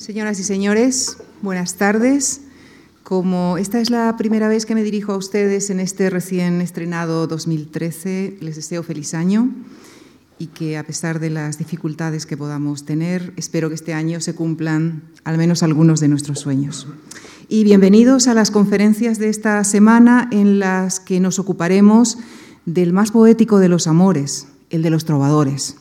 Señoras y señores, buenas tardes. Como esta es la primera vez que me dirijo a ustedes en este recién estrenado 2013, les deseo feliz año y que a pesar de las dificultades que podamos tener, espero que este año se cumplan al menos algunos de nuestros sueños. Y bienvenidos a las conferencias de esta semana en las que nos ocuparemos del más poético de los amores, el de los trovadores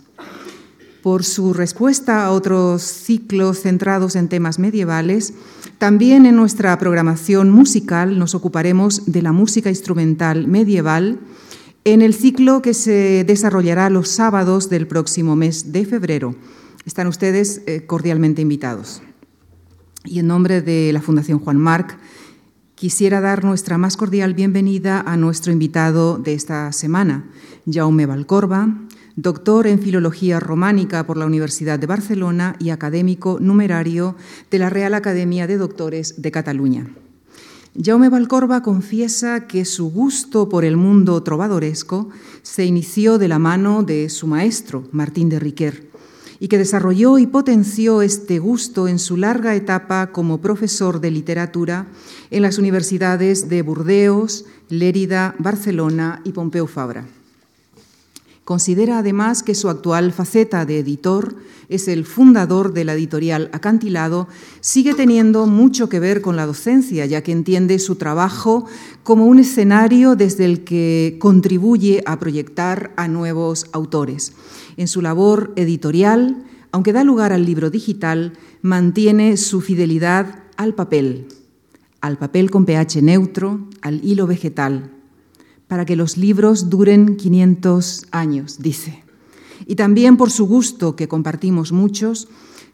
por su respuesta a otros ciclos centrados en temas medievales, también en nuestra programación musical nos ocuparemos de la música instrumental medieval en el ciclo que se desarrollará los sábados del próximo mes de febrero. Están ustedes eh, cordialmente invitados. Y en nombre de la Fundación Juan Marc, quisiera dar nuestra más cordial bienvenida a nuestro invitado de esta semana, Jaume Valcorba, doctor en Filología Románica por la Universidad de Barcelona y académico numerario de la Real Academia de Doctores de Cataluña. Jaume Valcorba confiesa que su gusto por el mundo trovadoresco se inició de la mano de su maestro, Martín de Riquer, y que desarrolló y potenció este gusto en su larga etapa como profesor de literatura en las universidades de Burdeos, Lérida, Barcelona y Pompeu Fabra. Considera además que su actual faceta de editor es el fundador de la editorial Acantilado, sigue teniendo mucho que ver con la docencia, ya que entiende su trabajo como un escenario desde el que contribuye a proyectar a nuevos autores. En su labor editorial, aunque da lugar al libro digital, mantiene su fidelidad al papel, al papel con pH neutro, al hilo vegetal para que los libros duren 500 años, dice. Y también por su gusto, que compartimos muchos,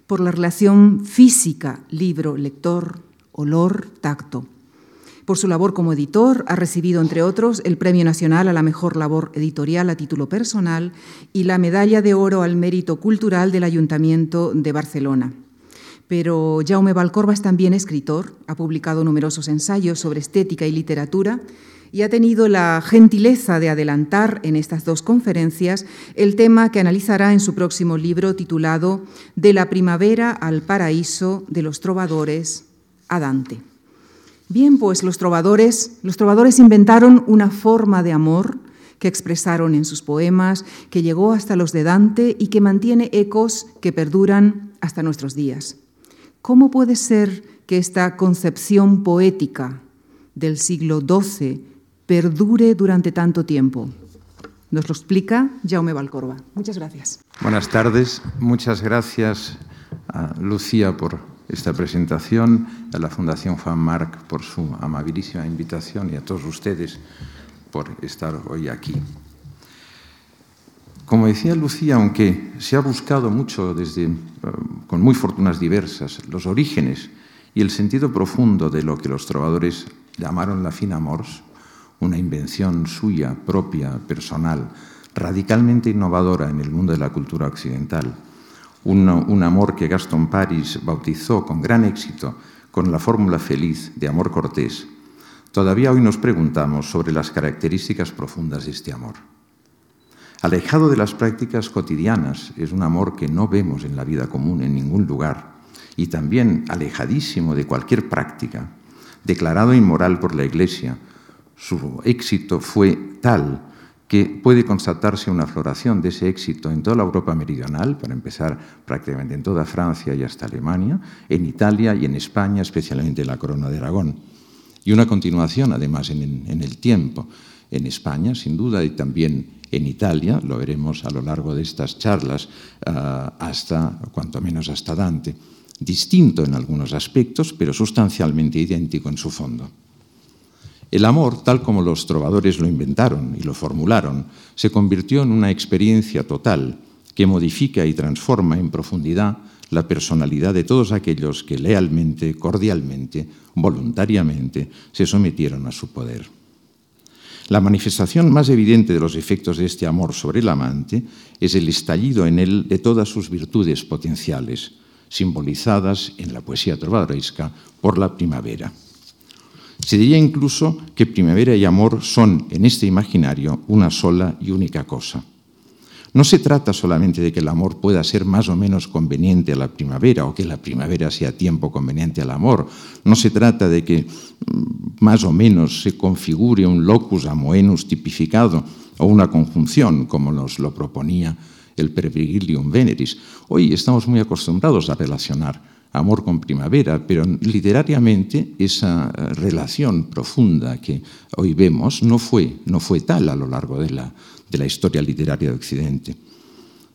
por la relación física, libro, lector, olor, tacto. Por su labor como editor, ha recibido, entre otros, el Premio Nacional a la Mejor Labor Editorial a título personal y la Medalla de Oro al Mérito Cultural del Ayuntamiento de Barcelona. Pero Jaume Valcorba es también escritor, ha publicado numerosos ensayos sobre estética y literatura y ha tenido la gentileza de adelantar en estas dos conferencias el tema que analizará en su próximo libro titulado De la primavera al paraíso de los trovadores a Dante. Bien, pues los trovadores, los trovadores inventaron una forma de amor que expresaron en sus poemas, que llegó hasta los de Dante y que mantiene ecos que perduran hasta nuestros días. ¿Cómo puede ser que esta concepción poética del siglo XII perdure durante tanto tiempo. Nos lo explica Jaume Valcorba. Muchas gracias. Buenas tardes. Muchas gracias a Lucía por esta presentación, a la Fundación Juan Marc por su amabilísima invitación y a todos ustedes por estar hoy aquí. Como decía Lucía, aunque se ha buscado mucho desde, eh, con muy fortunas diversas, los orígenes y el sentido profundo de lo que los trovadores llamaron la fina mors, una invención suya, propia, personal, radicalmente innovadora en el mundo de la cultura occidental. Un, amor que Gaston Paris bautizó con gran éxito con la fórmula feliz de amor cortés. Todavía hoy nos preguntamos sobre las características profundas de este amor. Alejado de las prácticas cotidianas, es un amor que no vemos en la vida común en ningún lugar, y también alejadísimo de cualquier práctica, declarado inmoral por la Iglesia, su éxito fue tal que puede constatarse una floración de ese éxito en toda la Europa meridional, para empezar prácticamente en toda Francia y hasta Alemania, en Italia y en España, especialmente en la Corona de Aragón. Y una continuación, además, en, el tiempo, en España, sin duda, y también en Italia, lo veremos a lo largo de estas charlas, ah, hasta, cuanto menos hasta Dante. Distinto en algunos aspectos, pero sustancialmente idéntico en su fondo. El amor, tal como los trovadores lo inventaron y lo formularon, se convirtió en una experiencia total que modifica y transforma en profundidad la personalidad de todos aquellos que lealmente, cordialmente, voluntariamente se sometieron a su poder. La manifestación más evidente de los efectos de este amor sobre el amante es el estallido en él de todas sus virtudes potenciales, simbolizadas en la poesía trovadoresca por la primavera. Se diría incluso que primavera y amor son en este imaginario una sola y única cosa. No se trata solamente de que el amor pueda ser más o menos conveniente a la primavera o que la primavera sea tiempo conveniente al amor. No se trata de que mm, más o menos se configure un locus amoenus tipificado o una conjunción, como nos lo proponía el Pervigilium Veneris. Hoy estamos muy acostumbrados a relacionar amor con primavera, pero literariamente esa eh, relación profunda que hoy vemos no fue, no fue tal a lo largo de la, de la historia literaria de Occidente.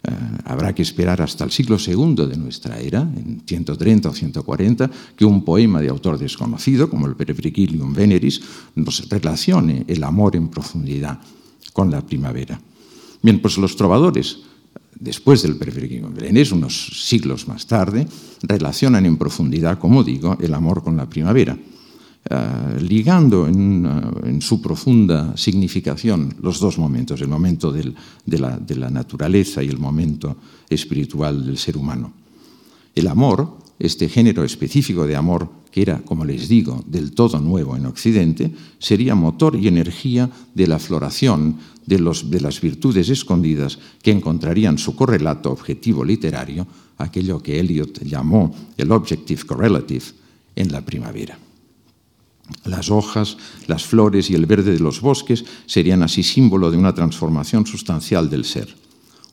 Eh, habrá que esperar hasta el siglo II de nuestra era, en 130 o 140, que un poema de autor desconocido, como el Perebrigilium Veneris, nos relacione el amor en profundidad con la primavera. Bien, pues los trovadores, después del Perebrigilium Veneris, unos siglos más tarde, relacionan en profundidad, como digo, el amor con la primavera. Uh, ligando en, su profunda significación los dos momentos, el momento de, la, de, la, naturaleza y el momento espiritual del ser humano. El amor, este género específico de amor que era, como les digo, del todo nuevo en Occidente, sería motor y energía de la floración de, las virtudes escondidas que encontrarían su correlato objetivo literario, aquello que Eliot llamó el objective correlative, en la primavera. Las hojas, las flores y el verde de los bosques serían así símbolo de una transformación sustancial del ser,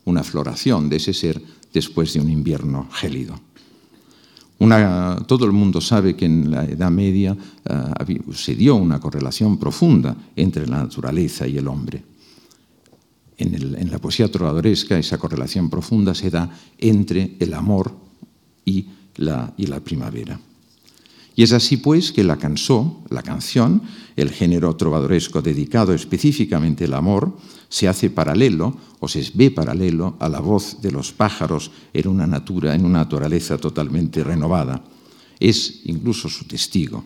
una floración de ese ser después de un invierno gélido. Todo el mundo sabe que en la Edad Media uh, se dio una correlación profunda entre la naturaleza y el hombre. En, la poesía trovadoresca esa correlación profunda se da entre el amor y la, primavera. Y es así pues que la la canción, el género trovadoresco dedicado específicamente al amor, se hace paralelo o se ve paralelo a la voz de los pájaros en una, natura, en una naturaleza totalmente renovada. Es incluso su testigo.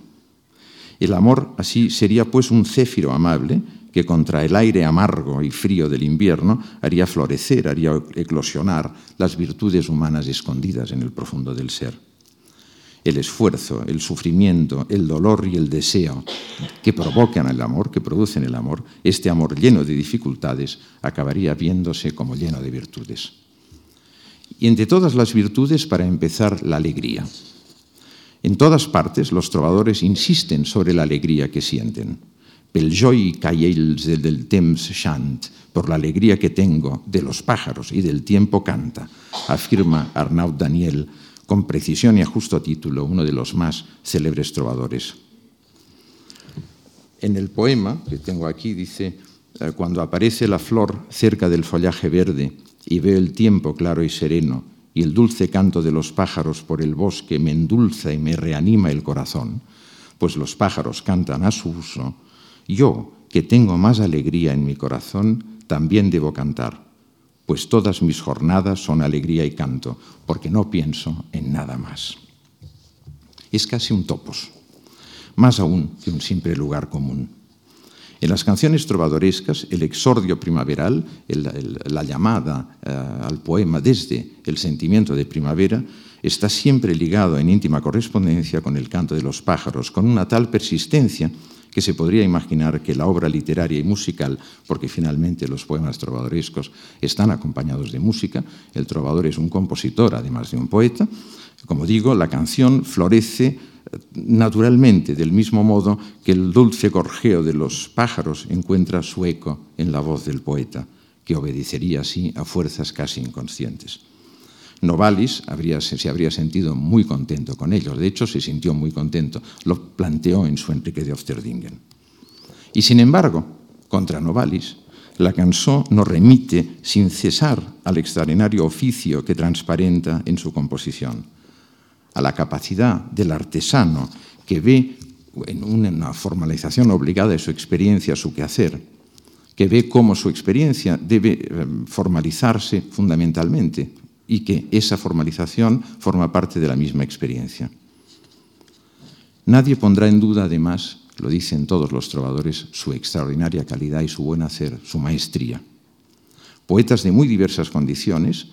El amor así sería pues un céfiro amable que contra el aire amargo y frío del invierno haría florecer, haría eclosionar las virtudes humanas escondidas en el profundo del ser el esfuerzo, el sufrimiento, el dolor y el deseo que provocan el amor, que producen el amor, este amor lleno de dificultades acabaría viéndose como lleno de virtudes. Y entre todas las virtudes, para empezar, la alegría. En todas partes los trovadores insisten sobre la alegría que sienten. Pel joy caells del temps chant, por la alegría que tengo de los pájaros y del tiempo canta, afirma Arnaud Daniel con precisión y a justo título, uno de los más célebres trovadores. En el poema que tengo aquí dice, eh, cuando aparece la flor cerca del follaje verde y veo el tiempo claro y sereno y el dulce canto de los pájaros por el bosque me endulza y me reanima el corazón, pues los pájaros cantan a su uso, yo, que tengo más alegría en mi corazón, también debo cantar pues todas mis jornadas son alegría y canto, porque no pienso en nada más. Es casi un topos, más aún que un simple lugar común. En las canciones trovadorescas, el exordio primaveral, la llamada uh, al poema desde el sentimiento de primavera, está siempre ligado en íntima correspondencia con el canto de los pájaros, con una tal persistencia que se podría imaginar que la obra literaria y musical, porque finalmente los poemas trovadorescos están acompañados de música, el trovador es un compositor además de un poeta, como digo, la canción florece eh, naturalmente, del mismo modo que el dulce gorjeo de los pájaros encuentra su eco en la voz del poeta, que obedecería así a fuerzas casi inconscientes. Novalis se habría sentido muy contento con ellos. De hecho, se sintió muy contento. Lo planteó en su Enrique de Ofterdingen. Y sin embargo, contra Novalis, la canción nos remite sin cesar al extraordinario oficio que transparenta en su composición, a la capacidad del artesano que ve en una formalización obligada de su experiencia, su quehacer, que ve cómo su experiencia debe eh, formalizarse fundamentalmente y que esa formalización forma parte de la misma experiencia. Nadie pondrá en duda, además, lo dicen todos los trovadores, su extraordinaria calidad y su buen hacer, su maestría. Poetas de muy diversas condiciones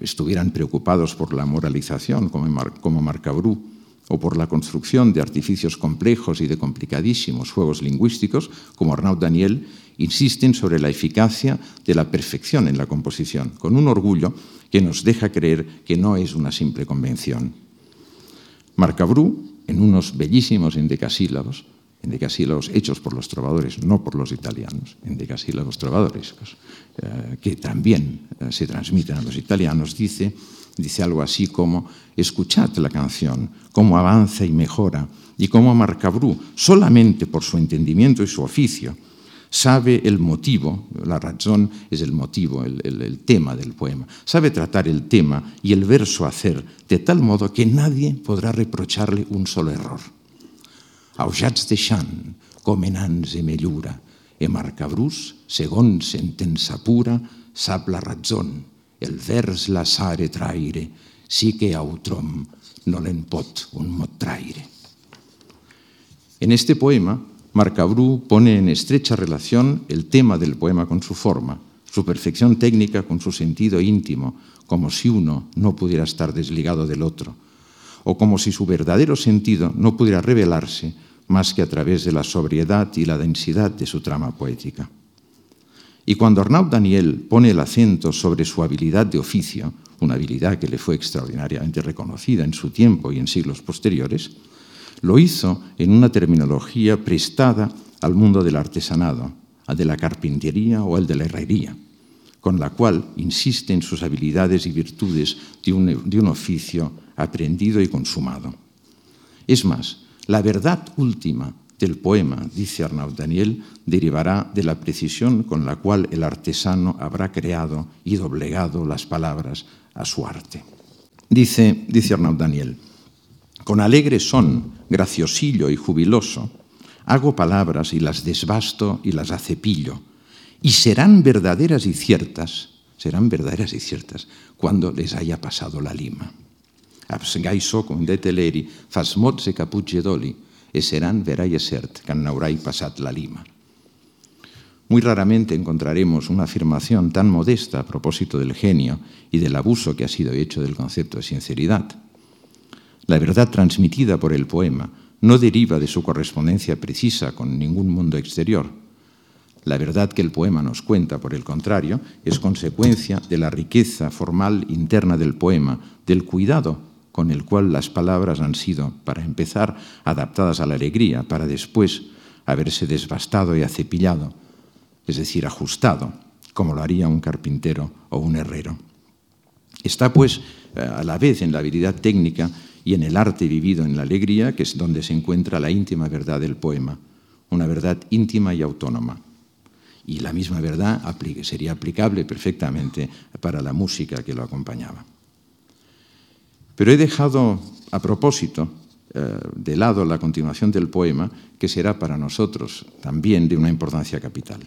estuvieran preocupados por la moralización, como, Mar como Marcabrú, o por la construcción de artificios complejos y de complicadísimos juegos lingüísticos, como Arnaud Daniel, insisten sobre la eficacia de la perfección en la composición, con un orgullo que nos deja creer que no es una simple convención. Marcabrú, en unos bellísimos endecasílabos, endecasílabos hechos por los trovadores, no por los italianos, endecasílabos trovadorescos, eh, que también eh, se transmiten a los italianos, dice, dice algo así como, escuchad la canción, cómo avanza y mejora, y cómo Marcabrú, solamente por su entendimiento y su oficio, sabe el motivo, la razón es el motivo, el, el, el, tema del poema, sabe tratar el tema y el verso hacer de tal modo que nadie podrá reprocharle un solo error. Aujats de xant, comenants e mellura, e marcabrús, segons sentença pura, sap la razón, el vers la sare traire, sí que autrom no l'en pot un mot traire. En este poema, Marcabrú pone en estrecha relación el tema del poema con su forma, su perfección técnica con su sentido íntimo, como si uno no pudiera estar desligado del otro, o como si su verdadero sentido no pudiera revelarse más que a través de la sobriedad y la densidad de su trama poética. Y cuando Arnaud Daniel pone el acento sobre su habilidad de oficio, una habilidad que le fue extraordinariamente reconocida en su tiempo y en siglos posteriores, lo hizo en una terminología prestada al mundo del artesanado, al de la carpintería o al de la herrería, con la cual insiste en sus habilidades y virtudes de un, oficio aprendido y consumado. Es más, la verdad última del poema, dice Arnaud Daniel, derivará de la precisión con la cual el artesano habrá creado y doblegado las palabras a su arte. Dice, dice Arnaud Daniel, con alegre son, graciosillo y jubiloso, hago palabras y las desbasto y las acepillo, y serán verdaderas y ciertas, serán verdaderas y ciertas, cuando les haya pasado la lima. Un deteleri, fas mots e caputge doli, e e cert, que n'haurai passat la lima. Muy raramente encontraremos una afirmación tan modesta a propósito del genio y del abuso que ha sido hecho del concepto de sinceridad. La verdad transmitida por el poema no deriva de su correspondencia precisa con ningún mundo exterior. La verdad que el poema nos cuenta, por el contrario, es consecuencia de la riqueza formal interna del poema, del cuidado con el cual las palabras han sido, para empezar, adaptadas a la alegría, para después haberse desbastado y acepillado, es decir, ajustado, como lo haría un carpintero o un herrero. Está, pues, a la vez en la habilidad técnica y en el arte vivido en la alegría, que es donde se encuentra la íntima verdad del poema, una verdad íntima y autónoma. Y la misma verdad sería aplicable perfectamente para la música que lo acompañaba. Pero he dejado a propósito eh, de lado la continuación del poema, que será para nosotros también de una importancia capital.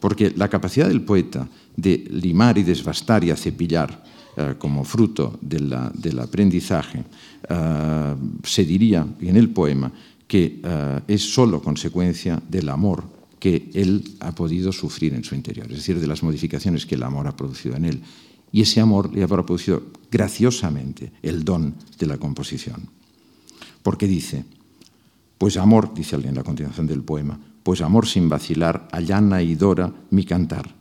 Porque la capacidad del poeta de limar y desbastar y acepillar eh, como fruto del aprendizaje, eh, se diría en el poema que eh, es solo consecuencia del amor que él ha podido sufrir en su interior, es decir, de las modificaciones que el amor ha producido en él. Y ese amor le habrá producido graciosamente el don de la composición. Porque dice, pues amor, dice alguien en la continuación del poema, pues amor sin vacilar, allana y dora mi cantar,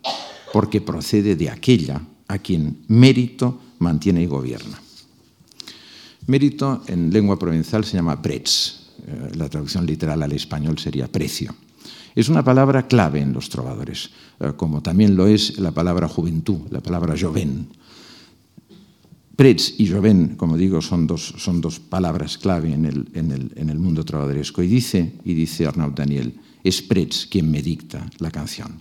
porque procede de aquella a quien mérito mantiene y gobierna. Mérito en lengua provenzal se llama prets, eh, la traducción literal al español sería precio. Es una palabra clave en los trovadores, eh, como también lo es la palabra juventud, la palabra joven. Prets y joven, como digo, son dos, son dos palabras clave en el, en, el, en el, mundo trovadoresco. Y dice, y dice Arnaud Daniel, es Prets quien me dicta la canción.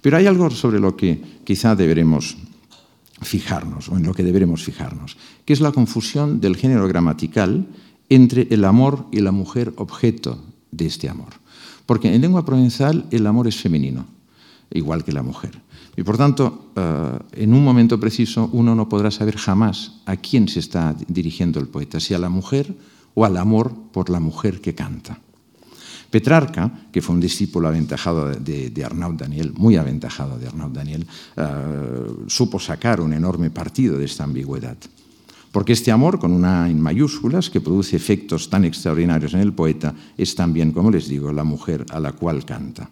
Pero hay algo sobre lo que quizá deberemos fijarnos, o en lo que deberemos fijarnos, que es la confusión del género gramatical entre el amor y la mujer objeto de este amor. Porque en lengua provenzal el amor es femenino, igual que la mujer. Y por tanto, uh, en un momento preciso uno no podrá saber jamás a quién se está dirigiendo el poeta, si a la mujer o al amor por la mujer que canta. Petrarca, que fue un discípulo aventajado de, de Arnaud Daniel, muy aventajado de Arnaud Daniel, uh, supo sacar un enorme partido de esta ambigüedad. Porque este amor, con una en mayúsculas, que produce efectos tan extraordinarios en el poeta, es también, como les digo, la mujer a la cual canta.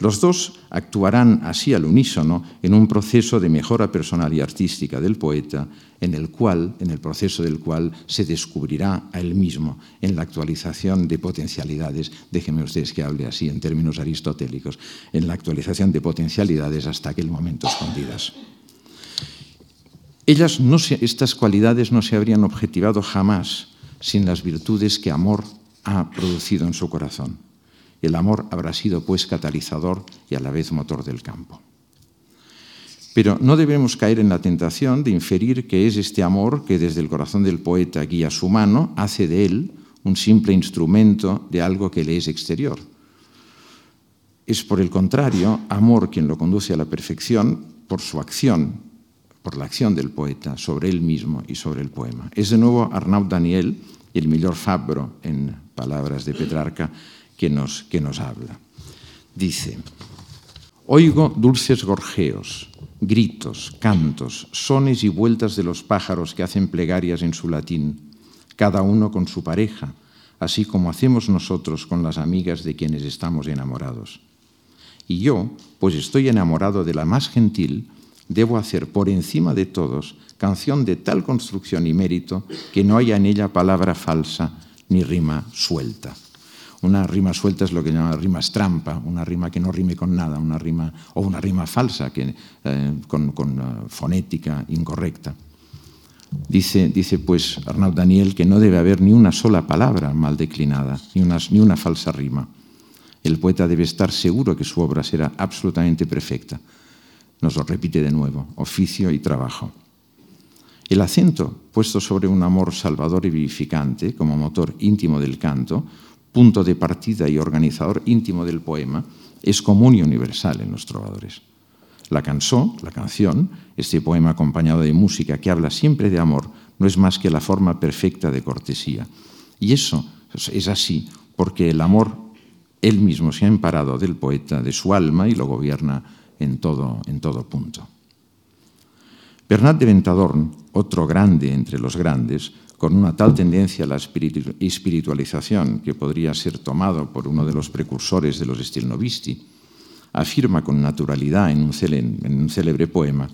Los dos actuarán así al unísono en un proceso de mejora personal y artística del poeta, en el cual, en el proceso del cual se descubrirá a él mismo en la actualización de potencialidades, déjenme ustedes que hable así en términos aristotélicos, en la actualización de potencialidades hasta aquel momento escondidas. Ellas estas cualidades no se habrían objetivado jamás sin las virtudes que amor ha producido en su corazón. El amor habrá sido pues catalizador y a la vez motor del campo. Pero no debemos caer en la tentación de inferir que es este amor que desde el corazón del poeta guía su mano, hace de él un simple instrumento de algo que le es exterior. Es por el contrario amor quien lo conduce a la perfección por su acción, por la acción del poeta sobre él mismo y sobre el poema. Es de nuevo Arnaud Daniel, el mejor fabro en palabras de Petrarca, que nos, que nos habla. Dice, oigo dulces gorjeos, gritos, cantos, sones y vueltas de los pájaros que hacen plegarias en su latín, cada uno con su pareja, así como hacemos nosotros con las amigas de quienes estamos enamorados. Y yo, pues estoy enamorado de la más gentil, debo hacer por encima de todos canción de tal construcción y mérito que no haya en ella palabra falsa ni rima suelta. Una rima suelta es lo que llama rimas trampa, una rima que no rime con nada, una rima, o una rima falsa, que, eh, con, uh, fonética incorrecta. Dice, dice, pues Arnaud Daniel que no debe haber ni una sola palabra mal declinada, ni una, ni una falsa rima. El poeta debe estar seguro que su obra será absolutamente perfecta, nos lo repite de nuevo, oficio y trabajo. El acento puesto sobre un amor salvador y vivificante como motor íntimo del canto, punto de partida y organizador íntimo del poema, es común y universal en los trovadores. La canción, la canción, este poema acompañado de música que habla siempre de amor, no es más que la forma perfecta de cortesía. Y eso es así porque el amor él mismo se ha emparado del poeta, de su alma y lo gobierna en todo, en todo punto. Bernat de Ventadorn, otro grande entre los grandes, con una tal tendencia a la espiritualización que podría ser tomado por uno de los precursores de los stilnovisti, afirma con naturalidad en un, célebre poema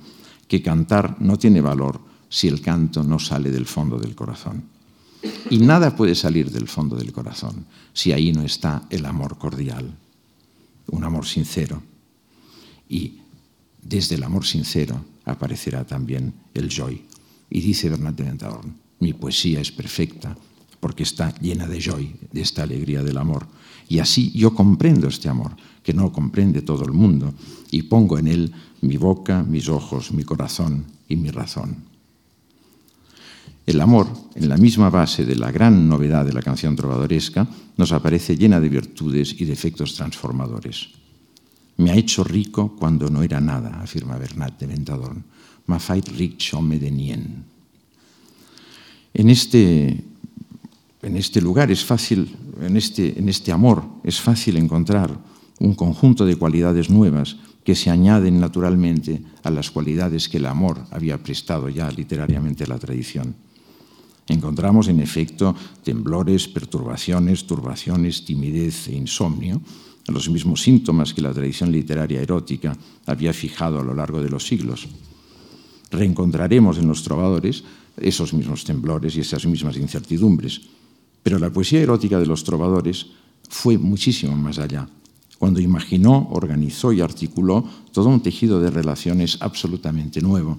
que cantar no tiene valor si el canto no sale del fondo del corazón. Y nada puede salir del fondo del corazón si ahí no está el amor cordial, un amor sincero, y desde el amor sincero aparecerá también el joy. Y dice Bernat de Ventadorn, mi poesía es perfecta porque está llena de joy, de esta alegría del amor. Y así yo comprendo este amor, que no comprende todo el mundo, y pongo en él mi boca, mis ojos, mi corazón y mi razón. El amor, en la misma base de la gran novedad de la canción trovadoresca, nos aparece llena de virtudes y de efectos transformadores. Me ha hecho rico cuando no era nada, afirma Bernat de Ventadorn. Ma fait ric home de nien. En este, en este lugar es fácil, en este, en este amor, es fácil encontrar un conjunto de cualidades nuevas que se añaden naturalmente a las cualidades que el amor había prestado ya literariamente a la tradición. Encontramos, en efecto, temblores, perturbaciones, turbaciones, timidez e insomnio, los mismos síntomas que la tradición literaria erótica había fijado a lo largo de los siglos. Reencontraremos en los trovadores esos mismos temblores y esas mismas incertidumbres, pero la poesía erótica de los trovadores fue muchísimo más allá, cuando imaginó, organizó y articuló todo un tejido de relaciones absolutamente nuevo,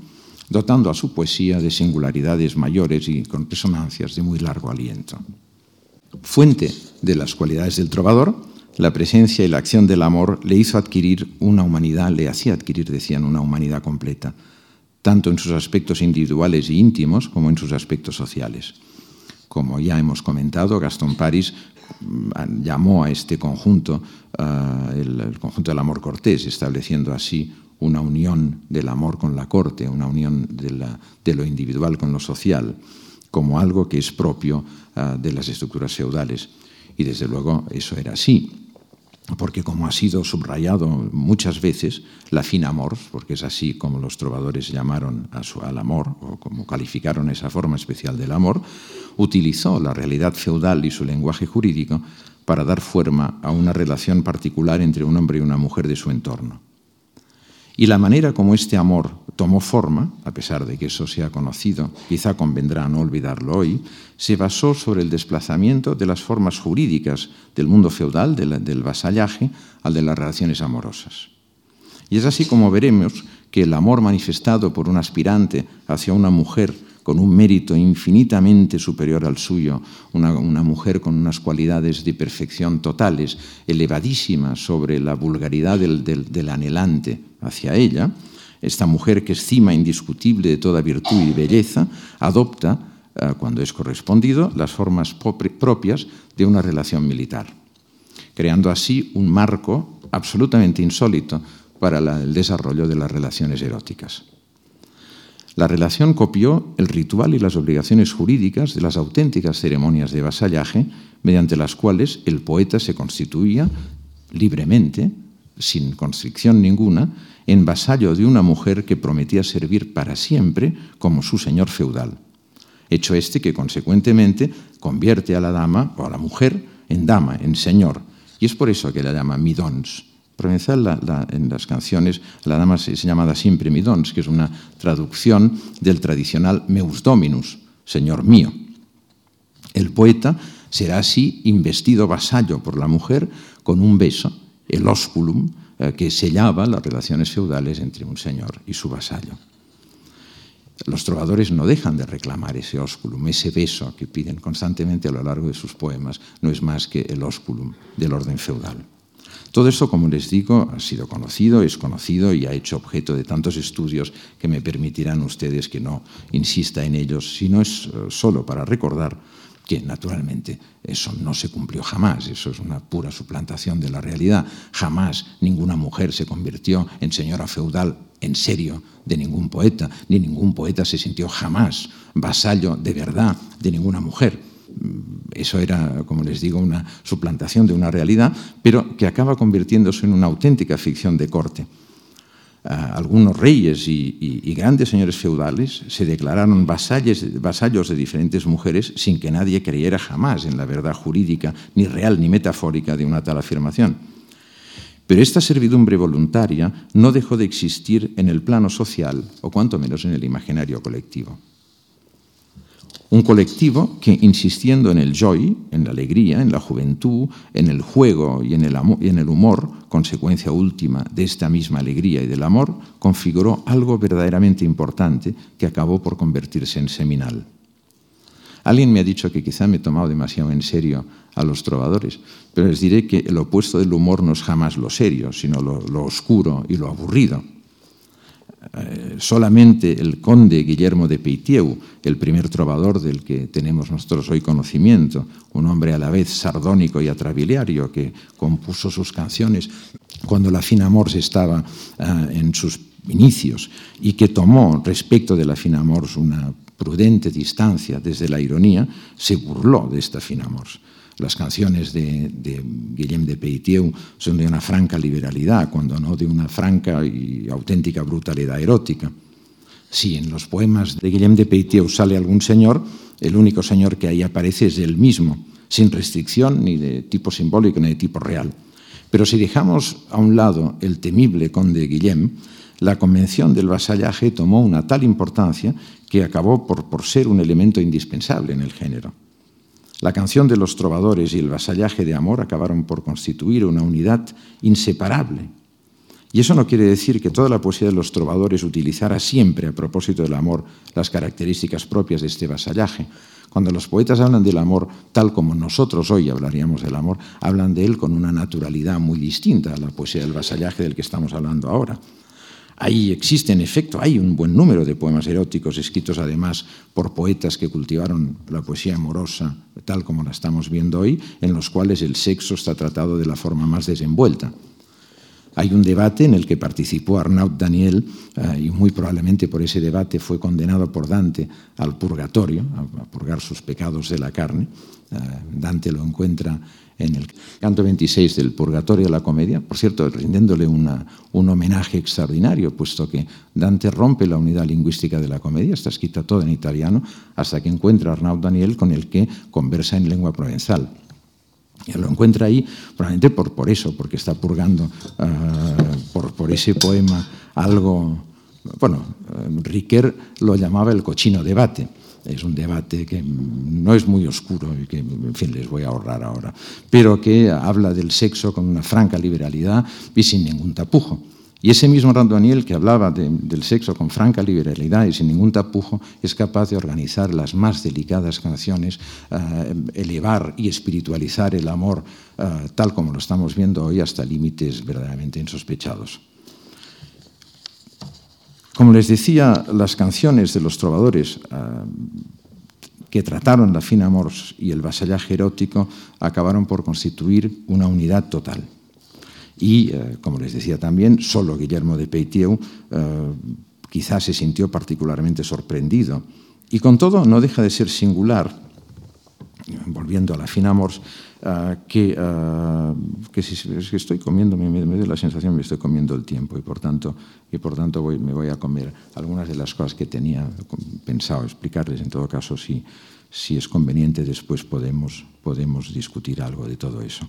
dotando a su poesía de singularidades mayores y con resonancias de muy largo aliento. Fuente de las cualidades del trovador, la presencia y la acción del amor le hizo adquirir una humanidad, le hacía adquirir, decían, una humanidad completa, tanto en sus aspectos individuales e íntimos como en sus aspectos sociales. Como ya hemos comentado, Gastón Paris mm, llamó a este conjunto uh, el, conjunto del amor cortés, estableciendo así una unión del amor con la corte, una unión de, lo individual con lo social, como algo que es propio uh, de las estructuras feudales. Y desde luego eso era así. Porque como ha sido subrayado muchas veces, la fina amor, porque es así como los trovadores llamaron al amor, o como calificaron esa forma especial del amor, utilizó la realidad feudal y su lenguaje jurídico para dar forma a una relación particular entre un hombre y una mujer de su entorno. Y la manera como este amor tomó forma, a pesar de que eso sea conocido, quizá convendrá no olvidarlo hoy, se basó sobre el desplazamiento de las formas jurídicas del mundo feudal, del, vasallaje, al de las relaciones amorosas. Y es así como veremos que el amor manifestado por un aspirante hacia una mujer con un mérito infinitamente superior al suyo, una, mujer con unas cualidades de perfección totales, elevadísimas sobre la vulgaridad del, anhelante hacia ella, esta mujer que es cima indiscutible de toda virtud y belleza, adopta, eh, cuando es correspondido, las formas propias de una relación militar, creando así un marco absolutamente insólito para el desarrollo de las relaciones eróticas. La relación copió el ritual y las obligaciones jurídicas de las auténticas ceremonias de vasallaje, mediante las cuales el poeta se constituía libremente, sin constricción ninguna, en vasallo de una mujer que prometía servir para siempre como su señor feudal. Hecho este que, consecuentemente, convierte a la dama o a la mujer en dama, en señor. Y es por eso que la llama midons, Provenzal en las canciones, la dama se, llamada siempre midons, que es una traducción del tradicional meus dominus, Señor mío. El poeta será así investido vasallo por la mujer con un beso, el osculum, eh, que sellaba las relaciones feudales entre un señor y su vasallo. Los trovadores no dejan de reclamar ese osculum, ese beso que piden constantemente a lo largo de sus poemas, no es más que el osculum del orden feudal. Todo eso, como les digo, ha sido conocido, es conocido y ha hecho objeto de tantos estudios que me permitirán ustedes que no insista en ellos, sino es eh, solo para recordar que naturalmente eso no se cumplió jamás, eso es una pura suplantación de la realidad. Jamás ninguna mujer se convirtió en señora feudal en serio de ningún poeta, ni ningún poeta se sintió jamás vasallo de verdad de ninguna mujer eso era, como les digo, una suplantación de una realidad, pero que acaba convirtiéndose en una auténtica ficción de corte. Ah, algunos reyes y, grandes señores feudales se declararon vasallos de diferentes mujeres sin que nadie creyera jamás en la verdad jurídica, ni real ni metafórica, de una tal afirmación. Pero esta servidumbre voluntaria no dejó de existir en el plano social, o cuanto menos en el imaginario colectivo. Un colectivo que, insistiendo en el joy, en la alegría, en la juventud, en el juego y en el, y en el humor, consecuencia última de esta misma alegría y del amor, configuró algo verdaderamente importante que acabó por convertirse en seminal. Alguien me ha dicho que quizá me he tomado demasiado en serio a los trovadores, pero les diré que el opuesto del humor no es jamás lo serio, sino lo oscuro y lo aburrido. Eh, solamente el conde Guillermo de Peitieu, el primer trovador del que tenemos nosotros hoy conocimiento, un hombre a la vez sardónico y atrabiliario que compuso sus canciones cuando la fina amor estaba eh, en sus inicios y que tomó respecto de la fina amor una prudente distancia desde la ironía, se burló de esta fina amor. Las canciones de, Guillem de Peitieu son de una franca liberalidad, cuando no de una franca y auténtica brutalidad erótica. Si en los poemas de Guillem de Peitieu sale algún señor, el único señor que ahí aparece es él mismo, sin restricción ni de tipo simbólico ni de tipo real. Pero si dejamos a un lado el temible conde Guillem, la convención del vasallaje tomó una tal importancia que acabó por ser un elemento indispensable en el género. La canción de los trovadores y el vasallaje de amor acabaron por constituir una unidad inseparable. Y eso no quiere decir que toda la poesía de los trovadores utilizara siempre, a propósito del amor, las características propias de este vasallaje. Cuando los poetas hablan del amor tal como nosotros hoy hablaríamos del amor, hablan de él con una naturalidad muy distinta a la poesía del vasallaje del que estamos hablando ahora. Ahí existe, en efecto, hay un buen número de poemas eróticos escritos además por poetas que cultivaron la poesía amorosa, tal como la estamos viendo hoy, en los cuales el sexo está tratado de la forma más desenvuelta. Hay un debate en el que participó Arnaud Daniel eh, y muy probablemente por ese debate fue condenado por Dante al purgatorio, a, purgar sus pecados de la carne. Eh, Dante lo encuentra en el canto 26 del Purgatorio de la Comedia, por cierto, rindiéndole una, un homenaje extraordinario, puesto que Dante rompe la unidad lingüística de la comedia, está escrita toda en italiano, hasta que encuentra a Arnaud Daniel con el que conversa en lengua provenzal. Y lo encuentra ahí probablemente por, eso, porque está purgando uh, por, por, ese poema algo... Bueno, uh, Riquer lo llamaba el cochino debate. Es un debate que no es muy oscuro y que, en fin, les voy a ahorrar ahora, pero que habla del sexo con una franca liberalidad y sin ningún tapujo. Y ese mismo Randoniel que hablaba de, del sexo con franca liberalidad y sin ningún tapujo es capaz de organizar las más delicadas canciones, uh, elevar y espiritualizar el amor uh, tal como lo estamos viendo hoy hasta límites verdaderamente insospechados. Como les decía, las canciones de los trovadores uh, que trataron la fina amor y el vasallaje erótico acabaron por constituir una unidad total. Y, eh, como les decía también, solo Guillermo de Peitieu eh, quizás se sintió particularmente sorprendido. Y con todo, no deja de ser singular, volviendo a la Finamors, uh, que, uh, que, si, estoy comiendo, me, me, la sensación que me estoy comiendo el tiempo y por tanto, y por tanto voy, me voy a comer algunas de las cosas que tenía pensado explicarles. En todo caso, si, si es conveniente, después podemos, podemos discutir algo de todo eso.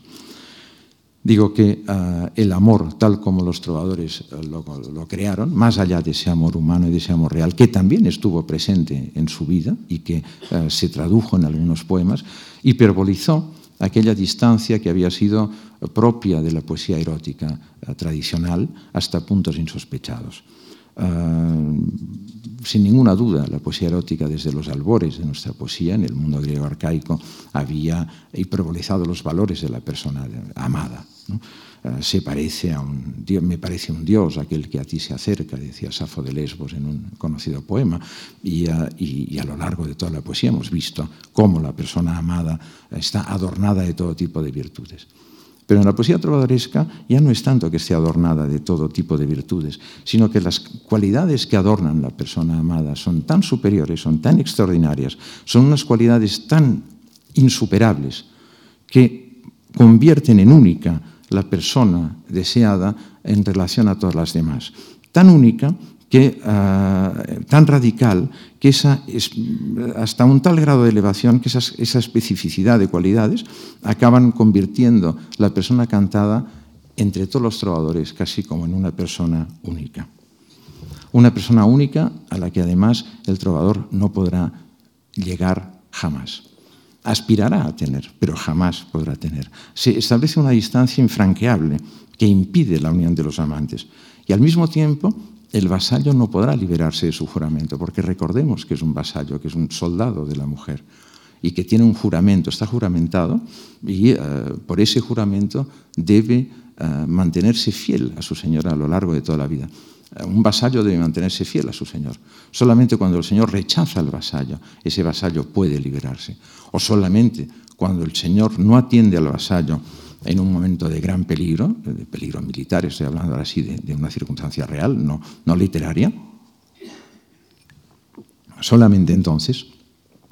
Digo que uh, el amor, tal como los trovadores uh, lo, lo, crearon, más allá de ese amor humano y de ese amor real, que también estuvo presente en su vida y que uh, se tradujo en algunos poemas, hiperbolizó aquella distancia que había sido propia de la poesía erótica tradicional hasta puntos insospechados. sin ninguna duda, la poesía erótica desde los albores de nuestra poesía en el mundo griego arcaico había hiperbolizado los valores de la persona amada. Uh, se parece a un Dios, me parece un Dios aquel que a ti se acerca, decía Safo de Lesbos en un conocido poema, y, y, y, a lo largo de toda la poesía hemos visto cómo la persona amada está adornada de todo tipo de virtudes. Pero en la poesía trovadoresca ya no es tanto que esté adornada de todo tipo de virtudes, sino que las cualidades que adornan la persona amada son tan superiores, son tan extraordinarias, son unas cualidades tan insuperables que convierten en única la persona deseada en relación a todas las demás. Tan única que, uh, tan radical que esa es, hasta un tal grado de elevación que esa especificidad de cualidades acaban convirtiendo la persona cantada entre todos los trovadores casi como en una persona única. Una persona única a la que además el trovador no podrá llegar jamás aspirará a tener, pero jamás podrá tener. Se establece una distancia infranqueable que impide la unión de los amantes. Y al mismo tiempo, el vasallo no podrá liberarse de su juramento, porque recordemos que es un vasallo, que es un soldado de la mujer y que tiene un juramento, está juramentado y uh, por ese juramento debe uh, mantenerse fiel a su señora a lo largo de toda la vida. Un vasallo debe mantenerse fiel a su señor. Solamente cuando el señor rechaza al vasallo, ese vasallo puede liberarse. O solamente cuando el señor no atiende al vasallo en un momento de gran peligro, de peligro militar, estoy hablando ahora sí de, de una circunstancia real, no, no literaria, solamente entonces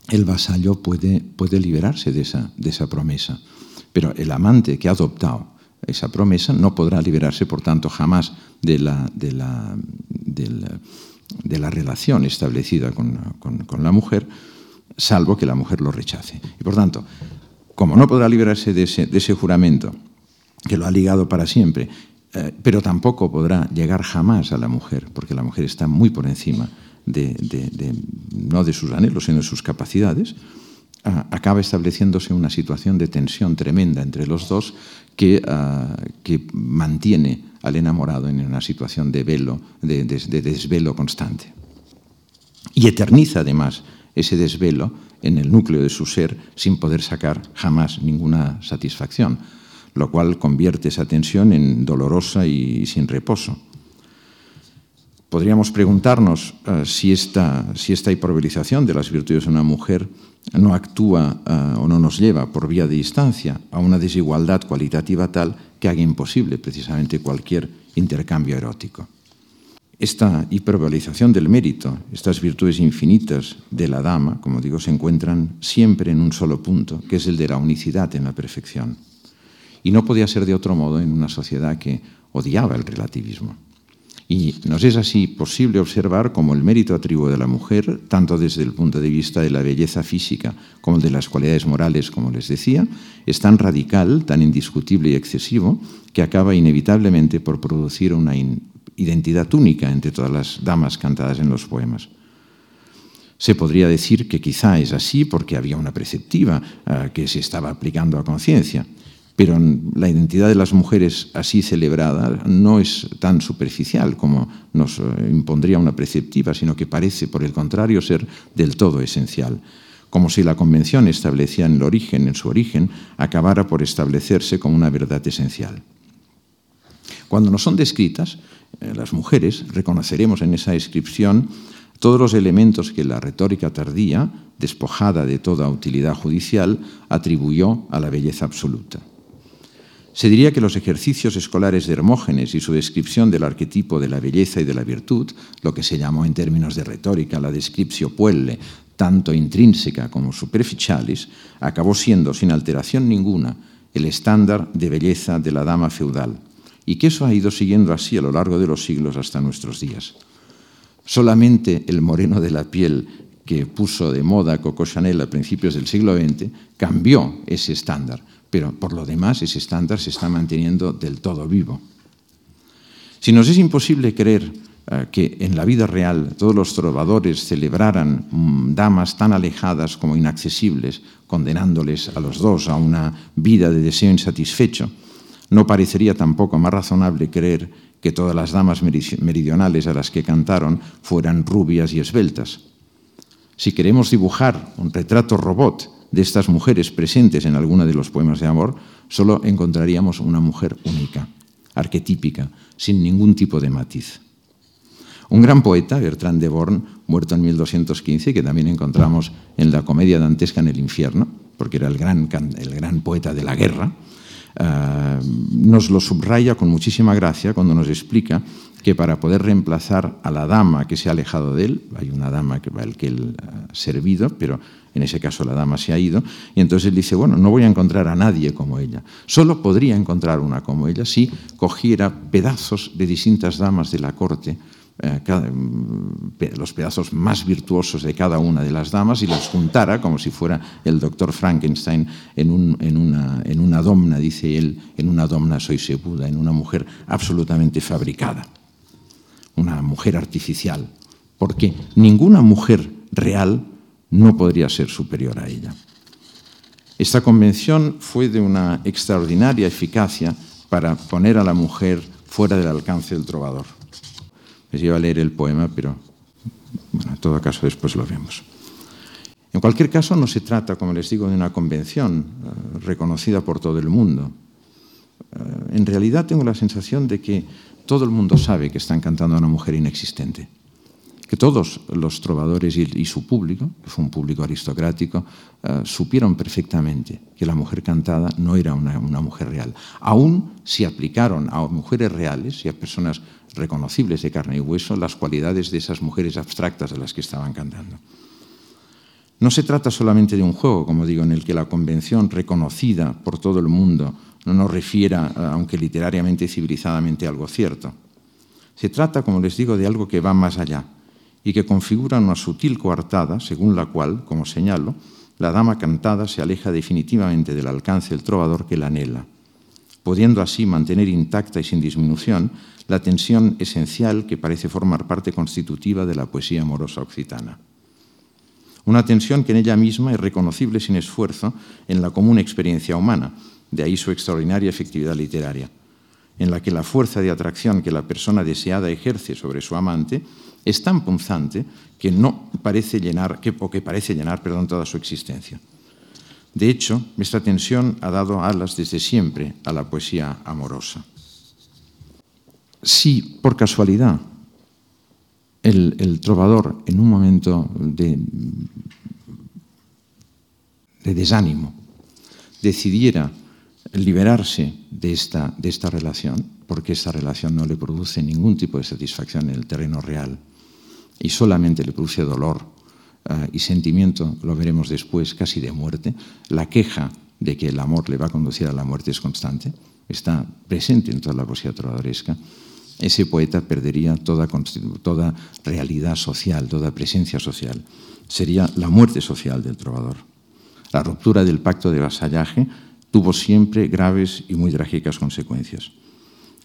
el vasallo puede, puede liberarse de esa, de esa promesa. Pero el amante que ha adoptado esa promesa no podrá liberarse, por tanto, jamás de la, de la, de la, relación establecida con, con, la mujer, salvo que la mujer lo rechace. Y por tanto, como no podrá liberarse de ese, de ese juramento que lo ha ligado para siempre, eh, pero tampoco podrá llegar jamás a la mujer, porque la mujer está muy por encima de, no de sus anhelos, sino de sus capacidades, acaba estableciéndose una situación de tensión tremenda entre los dos que, uh, que mantiene al enamorado en una situación de velo, de desvelo constante. Y eterniza además ese desvelo en el núcleo de su ser sin poder sacar jamás ninguna satisfacción, lo cual convierte esa tensión en dolorosa y sin reposo. Podríamos preguntarnos uh, si, esta, si esta hiperbolización de las virtudes de una mujer no actúa uh, o no nos lleva por vía de distancia a una desigualdad cualitativa tal que haga imposible precisamente cualquier intercambio erótico. Esta hiperbolización del mérito, estas virtudes infinitas de la dama, como digo, se encuentran siempre en un solo punto, que es el de la unicidad en la perfección. Y no podía ser de otro modo en una sociedad que odiaba el relativismo. Y nos es así posible observar cómo el mérito atribuido de la mujer, tanto desde el punto de vista de la belleza física como de las cualidades morales, como les decía, es tan radical, tan indiscutible y excesivo, que acaba inevitablemente por producir una identidad única entre todas las damas cantadas en los poemas. Se podría decir que quizá es así porque había una preceptiva uh, que se estaba aplicando a conciencia, pero la identidad de las mujeres así celebrada no es tan superficial como nos eh, impondría una preceptiva, sino que parece, por el contrario, ser del todo esencial, como si la convención establecida en el origen, en su origen, acabara por establecerse como una verdad esencial. Cuando nos son descritas, eh, las mujeres reconoceremos en esa descripción todos los elementos que la retórica tardía, despojada de toda utilidad judicial, atribuyó a la belleza absoluta. Se diría que los ejercicios escolares de Hermógenes y su descripción del arquetipo de la belleza y de la virtud, lo que se llamó en términos de retórica la descriptio puelle, tanto intrínseca como superficialis, acabó siendo, sin alteración ninguna, el estándar de belleza de la dama feudal, y que eso ha ido siguiendo así a lo largo de los siglos hasta nuestros días. Solamente el moreno de la piel que puso de moda Coco Chanel a principios del siglo XX cambió ese estándar pero por lo demás ese estándar se está manteniendo del todo vivo. Si nos es imposible creer uh, que en la vida real todos los trovadores celebraran um, damas tan alejadas como inaccesibles, condenándoles a los dos a una vida de deseo insatisfecho, no parecería tampoco más razonable creer que todas las damas meridionales a las que cantaron fueran rubias y esbeltas. Si queremos dibujar un retrato robot de estas mujeres presentes en alguno de los poemas de amor, solo encontraríamos una mujer única, arquetípica, sin ningún tipo de matiz. Un gran poeta, Bertrand de Born, muerto en 1215, que también encontramos en la comedia dantesca en el infierno, porque era el gran, el gran poeta de la guerra, uh, nos lo subraya con muchísima gracia cuando nos explica que para poder reemplazar a la dama que se ha alejado de él, hay una dama que, el que él ha servido, pero en ese caso la dama se ha ido, y entonces él dice, bueno, no voy a encontrar a nadie como ella, solo podría encontrar una como ella si cogiera pedazos de distintas damas de la corte, eh, mm, los pedazos más virtuosos de cada una de las damas y los juntara como si fuera el doctor Frankenstein en, en, una, en una domna, dice él, en una domna soy segura, en una mujer absolutamente fabricada una mujer artificial, porque ninguna mujer real no podría ser superior a ella. Esta convención fue de una extraordinaria eficacia para poner a la mujer fuera del alcance del trovador. Les iba a leer el poema, pero bueno, en todo caso después lo vemos. En cualquier caso, no se trata, como les digo, de una convención uh, reconocida por todo el mundo. Uh, en realidad tengo la sensación de que todo el mundo sabe que están cantando a una mujer inexistente. Que todos los trovadores y, y su público, que fue un público aristocrático, uh, supieron perfectamente que la mujer cantada no era una, una mujer real. Aún si aplicaron a mujeres reales y a personas reconocibles de carne y hueso las cualidades de esas mujeres abstractas de las que estaban cantando. No se trata solamente de un juego, como digo, en el que la convención reconocida por todo el mundo no nos refiera, aunque literariamente y civilizadamente, a algo cierto. Se trata, como les digo, de algo que va más allá y que configura una sutil coartada, según la cual, como señalo, la dama cantada se aleja definitivamente del alcance del trovador que la anhela, pudiendo así mantener intacta y sin disminución la tensión esencial que parece formar parte constitutiva de la poesía amorosa occitana. Una tensión que en ella misma es reconocible sin esfuerzo en la común experiencia humana, de ahí su extraordinaria efectividad literaria, en la que la fuerza de atracción que la persona deseada ejerce sobre su amante es tan punzante que no parece llenar, que, que parece llenar perdón, toda su existencia. De hecho, esta tensión ha dado alas desde siempre a la poesía amorosa. Si por casualidad el, trovador en un momento de, de desánimo decidiera liberarse de esta, de esta relación, porque esta relación no le produce ningún tipo de satisfacción en el terreno real y solamente le produce dolor uh, y sentimiento, lo veremos después, casi de muerte. La queja de que el amor le va a conducir a la muerte es constante, está presente en toda la poesía trovadoresca. Ese poeta perdería toda realidad social, toda presencia social. Sería la muerte social del trovador. La ruptura del pacto de vasallaje tuvo siempre graves y muy trágicas consecuencias.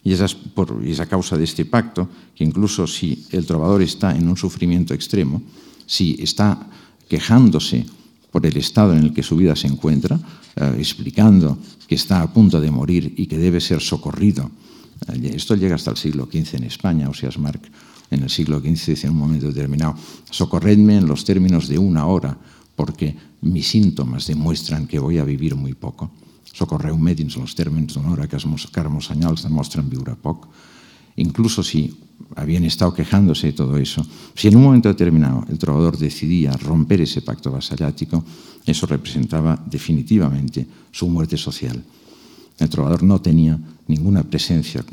Y es, por, y es a causa de este pacto que incluso si el trovador está en un sufrimiento extremo, si está quejándose por el estado en el que su vida se encuentra, eh, explicando que está a punto de morir y que debe ser socorrido. Eh, esto llega hasta el siglo XV en España, o sea, Marc en el siglo XV dice en un momento determinado, socorredme en los términos de una hora, porque mis síntomas demuestran que voy a vivir muy poco. Socorreu-me dins los términos d'una que els carmos senyals demostren viure poc. Incluso si habían estado quejándose de todo eso, si en un momento determinado el trovador decidía romper ese pacto vasallático, eso representaba definitivamente su muerte social. El trovador no tenía ninguna presencia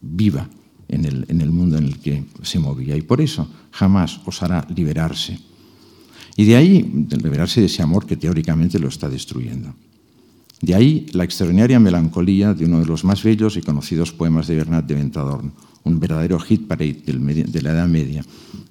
viva en el, en el mundo en el que se movía y por eso jamás osará liberarse. Y de ahí, liberarse de ese amor que teóricamente lo está destruyendo. De ahí la extraordinaria melancolía de uno de los más bellos y conocidos poemas de Bernat de Ventadorn, un verdadero hit parade de la Edad Media,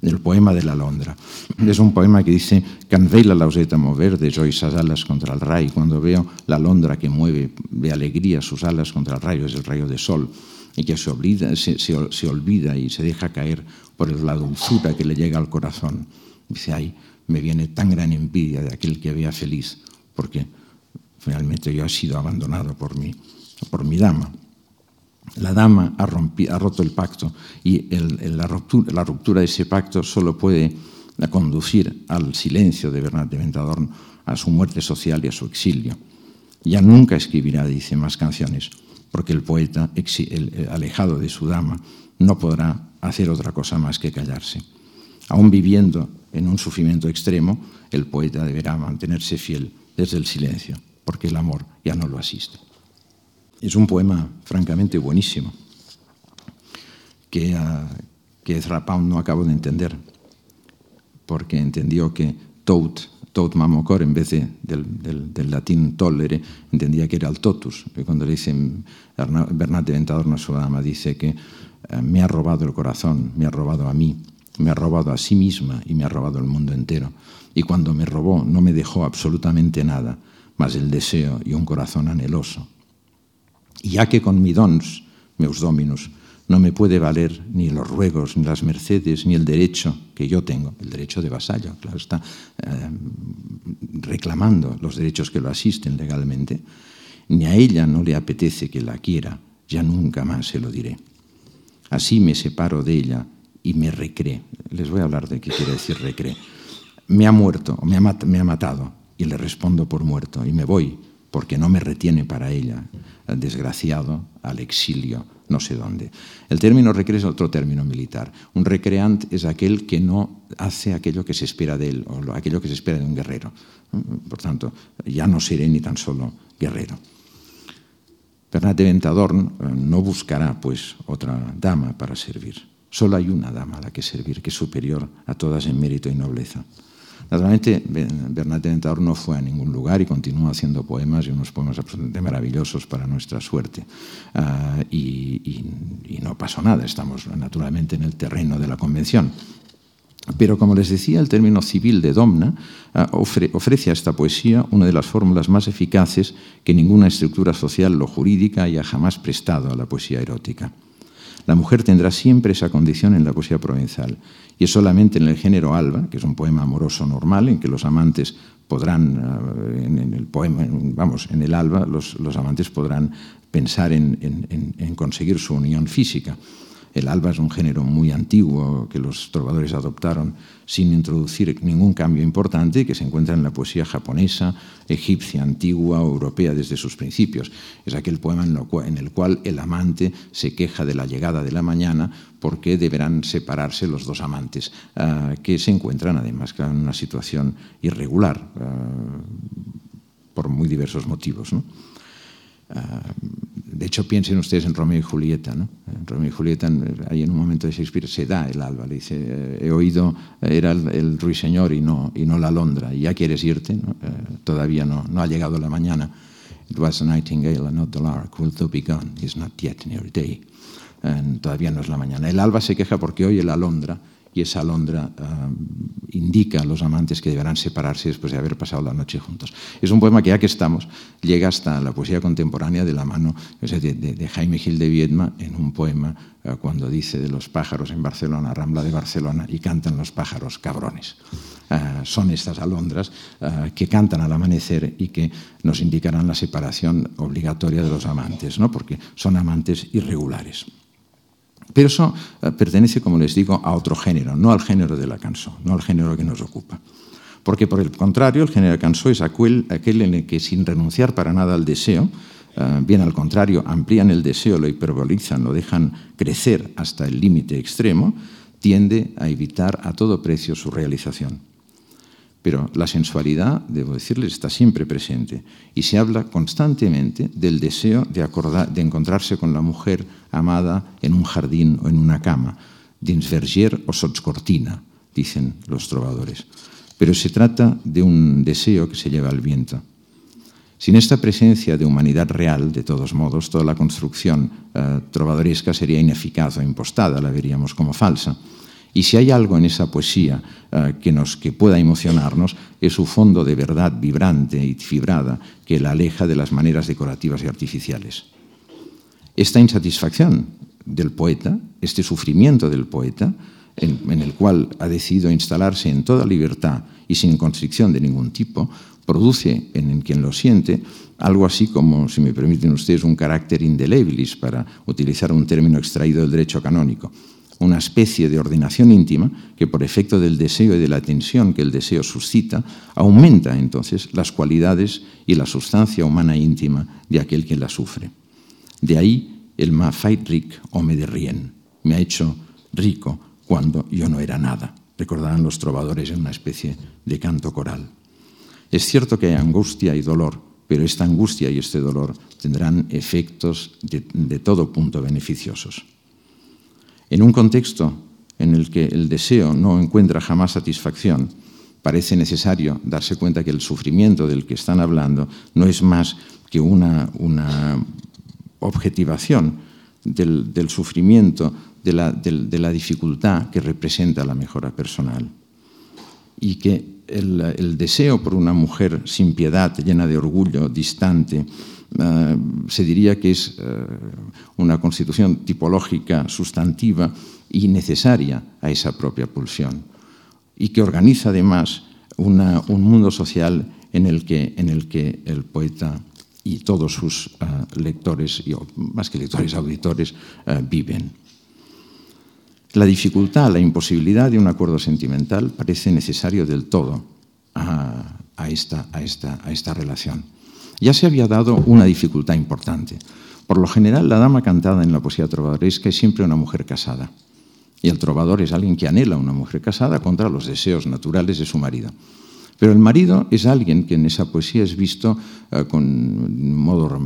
el poema de la Londra. Es un poema que dice, Can la lauseta mover de esas alas contra el rayo, cuando veo la Londra que mueve de alegría sus alas contra el rayo, es el rayo de sol, y que se, olvida, se, se, se olvida y se deja caer por la dulzura que le llega al corazón. Dice, ay, me viene tan gran envidia de aquel que había feliz, porque finalmente yo he sido abandonado por mi, por mi dama. La dama ha, roto el pacto y la, ruptura, la, ruptura, de ese pacto solo puede conducir al silencio de Bernat de Ventadorn, a su muerte social y a su exilio. Ya nunca escribirá, dice, más canciones, porque el poeta, alejado de su dama, no podrá hacer otra cosa más que callarse. Aún viviendo en un sufrimiento extremo, el poeta deberá mantenerse fiel desde el silencio porque el amor ya no lo asiste. Es un poema francamente buenísimo que, uh, que Ezra Pound no acabo de entender, porque entendió que tot, tot mamocor, en vez de, del, del, latín tollere, entendía que era el totus. Y cuando le dicen Bernat de Ventador, su dama, dice que uh, me ha robado el corazón, me ha robado a mí, me ha robado a sí misma y me ha robado el mundo entero. Y cuando me robó no me dejó absolutamente nada, mas el deseo y un corazón anheloso. Y ya que con mi dons, meus dominus, no me puede valer ni los ruegos, ni las mercedes, ni el derecho que yo tengo, el derecho de vasallo, claro, está eh, reclamando los derechos que lo asisten legalmente, ni a ella no le apetece que la quiera, ya nunca más se lo diré. Así me separo de ella y me recree. Les voy a hablar de qué quiere decir recree. Me ha muerto, me me ha matado, y le respondo por muerto y me voy porque no me retiene para ella, desgraciado, al exilio, no sé dónde. El término recre es otro término militar. Un recreant es aquel que no hace aquello que se espera de él, o aquello que se espera de un guerrero. Por tanto, ya no seré ni tan solo guerrero. Bernat de eh, no buscará, pues, otra dama para servir. Solo hay una dama a la que servir, que es superior a todas en mérito y nobleza. Naturalmente, Bernat de Ventador no fue a ningún lugar y continúa haciendo poemas y unos poemas absolutamente maravillosos para nuestra suerte. Uh, y, no pasó nada, estamos naturalmente en el terreno de la convención. Pero, como les decía, el término civil de Domna ofre, ofrece a esta poesía una de las fórmulas más eficaces que ninguna estructura social o jurídica haya jamás prestado a la poesía erótica. La mujer tendrá siempre esa condición en la poesía provenzal y es solamente en el género alba, que es un poema amoroso normal en que los amantes podrán, uh, en, el poema, vamos, en el alba, los, amantes podrán pensar en, en conseguir su unión física. El alba es un género muy antiguo que los trovadores adoptaron sin introducir ningún cambio importante que se encuentra en la poesía japonesa, egipcia, antigua o europea desde sus principios. Es aquel poema en, cual, en el cual el amante se queja de la llegada de la mañana porque deberán separarse los dos amantes, uh, que se encuentran además en una situación irregular uh, por muy diversos motivos. De hecho, piensen ustedes en Romeo y Julieta. ¿no? En Romeo y Julieta, ahí en un momento de Shakespeare, se da el alba. Le dice, eh, he oído, era el, ruiseñor y no, y no la alondra. Y ya quieres irte, ¿no? todavía no, no ha llegado la mañana. It was a nightingale and not the lark. Will thou be gone? It's not yet near day. todavía no es la mañana. El alba se queja porque oye la alondra y esa alondra uh, indica a los amantes que deberán separarse después de haber pasado la noche juntos. Es un poema que ya que estamos, llega hasta la poesía contemporánea de la mano de, Jaime Gil de Viedma en un poema uh, cuando dice de los pájaros en Barcelona, Rambla de Barcelona, y cantan los pájaros cabrones. Uh, son estas alondras que cantan al amanecer y que nos indicarán la separación obligatoria de los amantes, ¿no? porque son amantes irregulares. Pero eso eh, pertenece, como les digo, a otro género, no al género de la canción, no al género que nos ocupa. Porque, por el contrario, el género de canción es aquel, en el que, sin renunciar para nada al deseo, eh, bien al contrario, amplían el deseo, lo hiperbolizan, lo dejan crecer hasta el límite extremo, tiende a evitar a todo precio su realización. Pero la sensualidad, debo decirles, está siempre presente y se habla constantemente del deseo de, encontrarse con la mujer amada en un jardín o en una cama, dins verger o sots cortina, dicen los trovadores. Pero se trata de un deseo que se lleva al viento. Sin esta presencia de humanidad real, de todos modos, toda la construcción eh, trovadoresca sería ineficaz o impostada, la veríamos como falsa. Y si hay algo en esa poesía uh, que, nos, que pueda emocionarnos, es su fondo de verdad vibrante y fibrada que la aleja de las maneras decorativas y artificiales. Esta insatisfacción del poeta, este sufrimiento del poeta, en, en el cual ha decidido instalarse en toda libertad y sin constricción de ningún tipo, produce en quien lo siente algo así como, si me permiten ustedes, un carácter indelebilis, para utilizar un término extraído del derecho canónico una especie de ordenación íntima que por efecto del deseo y de la tensión que el deseo suscita, aumenta entonces las cualidades y la sustancia humana íntima de aquel que la sufre. De ahí el ma fait o me de me ha hecho rico cuando yo no era nada. Recordarán los trovadores en una especie de canto coral. Es cierto que hay angustia y dolor, pero esta angustia y este dolor tendrán efectos de todo punto beneficiosos. En un contexto en el que el deseo no encuentra jamás satisfacción, parece necesario darse cuenta que el sufrimiento del que están hablando no es más que una, objetivación del, sufrimiento, de la, dificultad que representa la mejora personal. Y que el deseo por una mujer sin piedad, llena de orgullo, distante, eh, se diría que es eh, una constitución tipológica sustantiva y necesaria a esa propia pulsión, y que organiza además un mundo social en el que, en el, que el poeta y todos sus eh, lectores, y, más que lectores, auditores, viven. La dificultad, la imposibilidad de un acuerdo sentimental parece necesario del todo a esta relación ya se había dado una dificultad importante. Por lo general, la dama cantada en la poesía trovadoresca es siempre una mujer casada. Y el trovador es alguien que anhela una mujer casada contra los deseos naturales de su marido. Pero el marido es alguien que en esa poesía es visto uh, con modo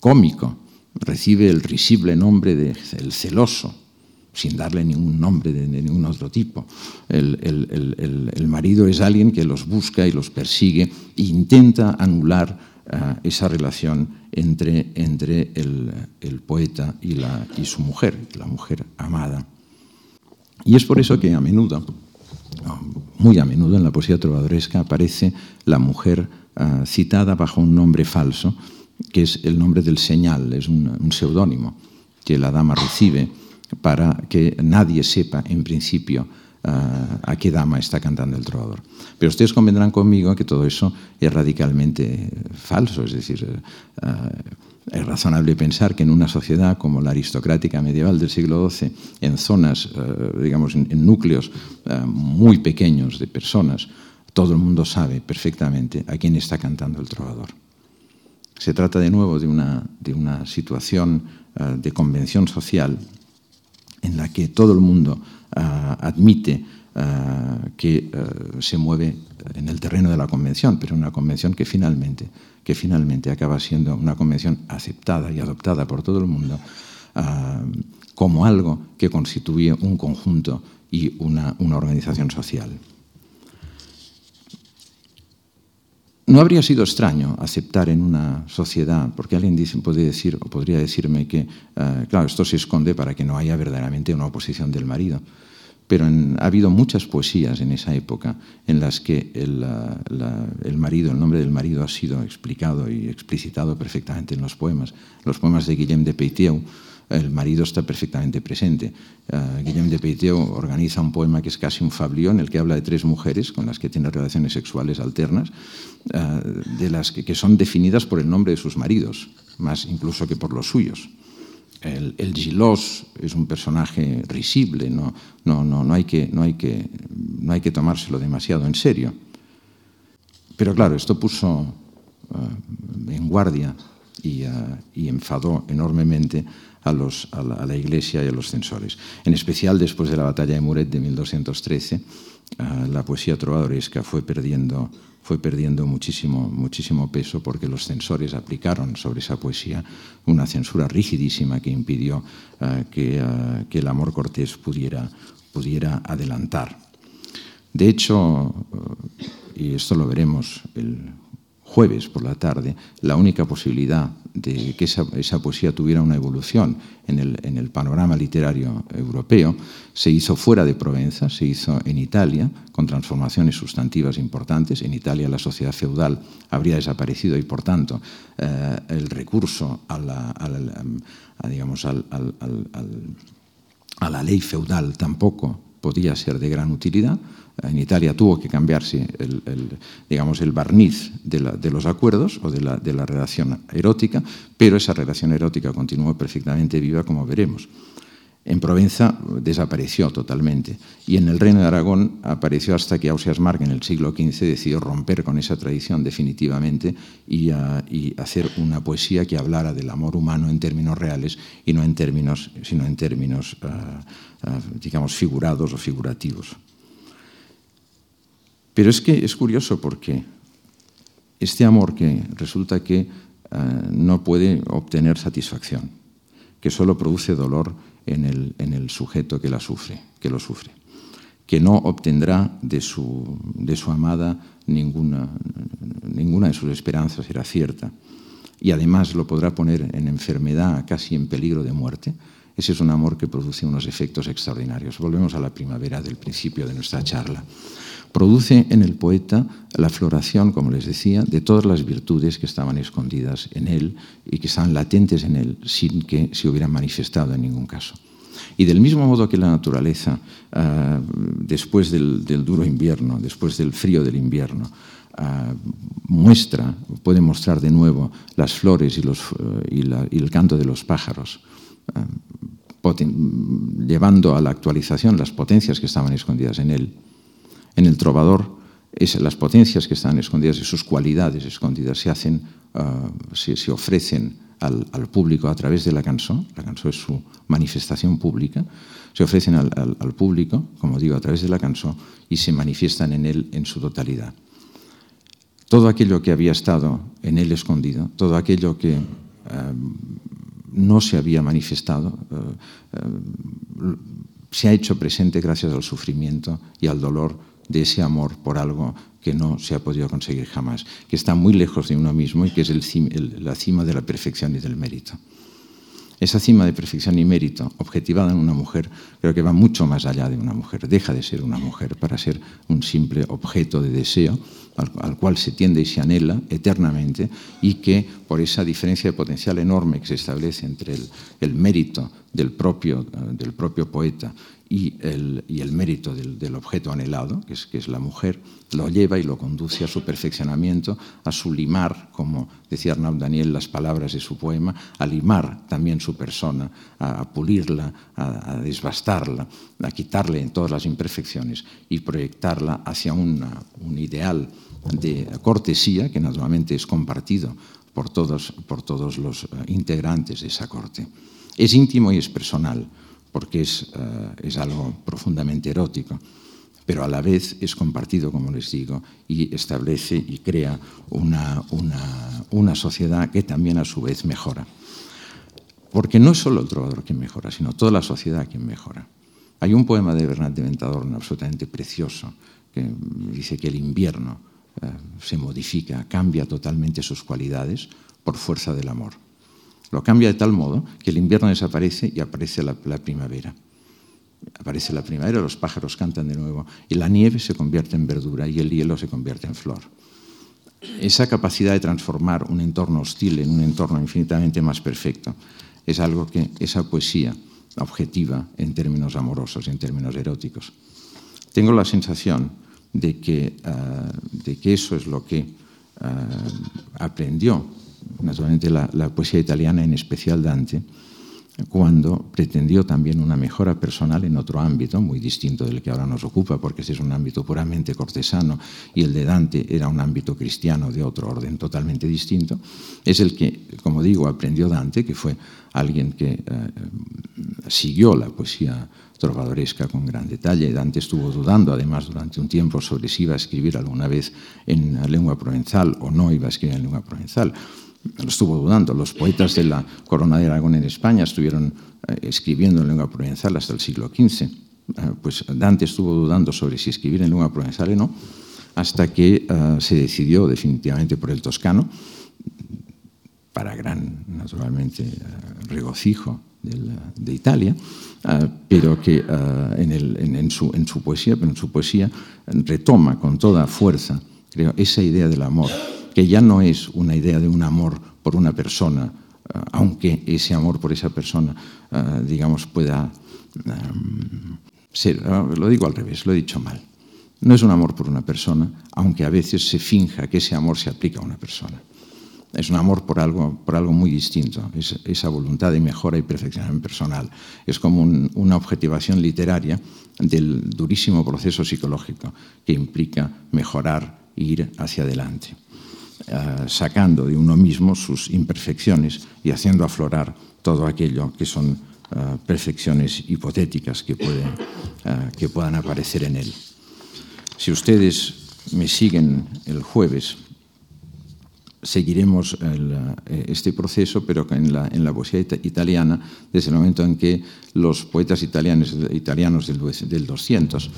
cómico. Recibe el risible nombre de el celoso, sin darle ningún nombre de, ningún otro tipo. El, el, el, marido es alguien que los busca y los persigue e intenta anular uh, esa relación entre, entre el, poeta y, la, y su mujer, la mujer amada. Y es por eso que a menudo, muy a menudo en la poesía trovadoresca aparece la mujer uh, citada bajo un nombre falso, que es el nombre del señal, es un, un seudónimo que la dama recibe para que nadie sepa en principio uh, a qué dama está cantando el trovador. Pero ustedes convendrán conmigo que todo eso es radicalmente falso, es decir, uh, es razonable pensar que en una sociedad como la aristocrática medieval del siglo XII, en zonas, digamos, en, en núcleos muy pequeños de personas, todo el mundo sabe perfectamente a quién está cantando el trovador. Se trata de nuevo de una, de una situación de convención social en la que todo el mundo uh, admite que se mueve en el terreno de la convención, pero una convención que finalmente, que finalmente acaba siendo una convención aceptada y adoptada por todo el mundo como algo que constituye un conjunto y una, una organización social. No habría sido extraño aceptar en una sociedad, porque alguien dice, decir o podría decirme que, uh, claro, esto se esconde para que no haya verdaderamente una oposición del marido. Pero ha habido muchas poesías en esa época en las que la, el, marido, el nombre del marido ha sido explicado y explicitado perfectamente en los poemas. Los poemas de Guillem de Peitieu, el marido está perfectamente presente. Uh, Guillem de Peiteu organiza un poema que es casi un fablió en el que habla de tres mujeres con las que tiene relaciones sexuales alternas, uh, de las que, son definidas por el nombre de sus maridos, más incluso que por los suyos. El, el es un personaje risible, no, no, no, no, hay que, no, hay que, no hay que tomárselo demasiado en serio. Pero claro, esto puso uh, en guardia y enfadó enormemente a, la, Iglesia y a los censores. En especial después de la batalla de Muret de 1213, uh, la poesía trovadoresca fue perdiendo, fue perdiendo muchísimo, muchísimo peso porque los censores aplicaron sobre esa poesía una censura rigidísima que impidió uh, que, uh, que, el amor cortés pudiera, pudiera adelantar. De hecho, y esto lo veremos el jueves por la tarde, la única posibilidad de que esa, poesía tuviera una evolución en el, en el, panorama literario europeo se hizo fuera de Provenza, se hizo en Italia, con transformaciones sustantivas importantes. En Italia la sociedad feudal habría desaparecido y, por tanto, eh, el recurso a la, digamos, a la ley feudal tampoco podía ser de gran utilidad en Italia tuvo que cambiarse el, digamos, el barniz de, los acuerdos o de la, de la relación erótica, pero esa relación erótica continuó perfectamente viva, como veremos. En Provenza desapareció totalmente y en el Reino de Aragón apareció hasta que Ausias Marc en el siglo XV decidió romper con esa tradición definitivamente y, hacer una poesía que hablara del amor humano en términos reales y no en términos, sino en términos, uh, uh, digamos, figurados o figurativos. Pero es que es curioso porque este amor que resulta que uh, no puede obtener satisfacción, que solo produce dolor en el, en el, sujeto que la sufre, que lo sufre, que no obtendrá de su, de su amada ninguna, ninguna de sus esperanzas era cierta, y además lo podrá poner en enfermedad, casi en peligro de muerte, ese es un amor que produce unos efectos extraordinarios. Volvemos a la primavera del principio de nuestra charla produce en el poeta la floración, como les decía, de todas las virtudes que estaban escondidas en él y que estaban latentes en él sin que se hubieran manifestado en ningún caso. Y del mismo modo que la naturaleza, uh, después del, duro invierno, después del frío del invierno, uh, muestra, puede mostrar de nuevo las flores y, el canto de los pájaros, llevando a la actualización las potencias que estaban escondidas en él, en el trovador, es, las potencias que están escondidas y sus cualidades escondidas se hacen, uh, se, ofrecen al, al, público a través de la canción. La canción es su manifestación pública. Se ofrecen al, al, público, como digo, a través de la canción y se manifiestan en él en su totalidad. Todo aquello que había estado en él escondido, todo aquello que uh, no se había manifestado, uh, se ha hecho presente gracias al sufrimiento y al dolor de ese amor por algo que no se ha podido conseguir jamás, que está muy lejos de uno mismo y que es la cima de la perfección y del mérito. Esa cima de perfección y mérito objetivada en una mujer creo que va mucho más allá de una mujer. Deja de ser una mujer para ser un simple objeto de deseo al, al, cual se tiende y se anhela eternamente y que por esa diferencia de potencial enorme que se establece entre el, el mérito del propio, del propio poeta y el, y el mérito del, del, objeto anhelado, que es, que es la mujer, lo lleva y lo conduce a su perfeccionamiento, a su limar, como decía Arnaud Daniel, las palabras de su poema, a limar también su persona, a, a pulirla, a, a, desbastarla, a quitarle todas las imperfecciones y proyectarla hacia una, un ideal de cortesía que naturalmente es compartido por todos, por todos los eh, integrantes de esa corte. Es íntimo y es personal porque es, uh, es algo profundamente erótico, pero a la vez es compartido, como les digo, y establece y crea una, una, sociedad que también a su vez mejora. Porque no es solo el trovador quien mejora, sino toda la sociedad quien mejora. Hay un poema de Bernat de Ventadorno absolutamente precioso que dice que el invierno eh, se modifica, cambia totalmente sus cualidades por fuerza del amor. Lo cambia de tal modo que el invierno desaparece y aparece la primavera aparece la primavera, los pájaros cantan de nuevo y la nieve se convierte en verdura y el hielo se convierte en flor. Esa capacidad de transformar un entorno hostil en un entorno infinitamente más perfecto es algo que esa poesía objetiva en términos amorosos, en términos eróticos. Tengo la sensación de que, ah, de que eso es lo que ah, aprendió, naturalmente, la, la poesía italiana, en especial Dante, cuando pretendió también una mejora personal en otro ámbito, muy distinto del que ahora nos ocupa, porque este es un ámbito puramente cortesano y el de Dante era un ámbito cristiano de otro orden totalmente distinto, es el que, como digo, aprendió Dante, que fue alguien que eh, siguió la poesía trovadoresca con gran detalle. Dante estuvo dudando, además, durante un tiempo sobre si iba a escribir alguna vez en lengua provenzal o no iba a escribir en lengua provenzal lo estuvo dudando. Los poetas de la Corona de Aragón en España estuvieron eh, escribiendo en lengua provenzal hasta el siglo XV. Eh, pues Dante estuvo dudando sobre si escribir en lengua provenzal o no, hasta que eh, se decidió definitivamente por el toscano, para gran, naturalmente, regocijo de Italia, pero que en, su, poesía, en su poesía retoma con toda fuerza, esa idea del amor que ya no es una idea de un amor por una persona, eh, aunque ese amor por esa persona, eh, digamos, pueda eh, ser, lo digo al revés, lo he dicho mal. No es un amor por una persona, aunque a veces se finja que ese amor se aplica a una persona. Es un amor por algo, por algo muy distinto, es esa voluntad de mejora y perfección personal. Es como una objetivación literaria del durísimo proceso psicológico que implica mejorar e ir hacia adelante. Eh, sacando de uno mismo sus imperfecciones y haciendo aflorar todo aquello que son eh, perfecciones hipotéticas que, pueden, eh, que puedan aparecer en él. Si ustedes me siguen el jueves, seguiremos este proceso, pero en la, en la poesía italiana, desde el momento en que los poetas italianos, italianos del, del 200 eh,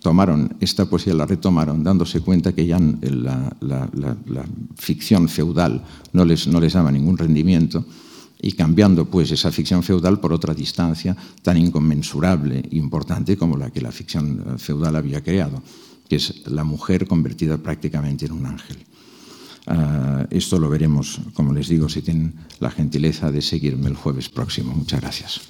tomaron esta poesía, la retomaron, dándose cuenta que ya la, ficción feudal no les, no les daba ningún rendimiento y cambiando pues esa ficción feudal por otra distancia tan inconmensurable e importante como la que la ficción eh, feudal había creado, que es la mujer convertida prácticamente en un ángel. Eh, esto lo veremos, como les digo, si tienen la gentileza de seguirme el jueves próximo. Muchas gracias.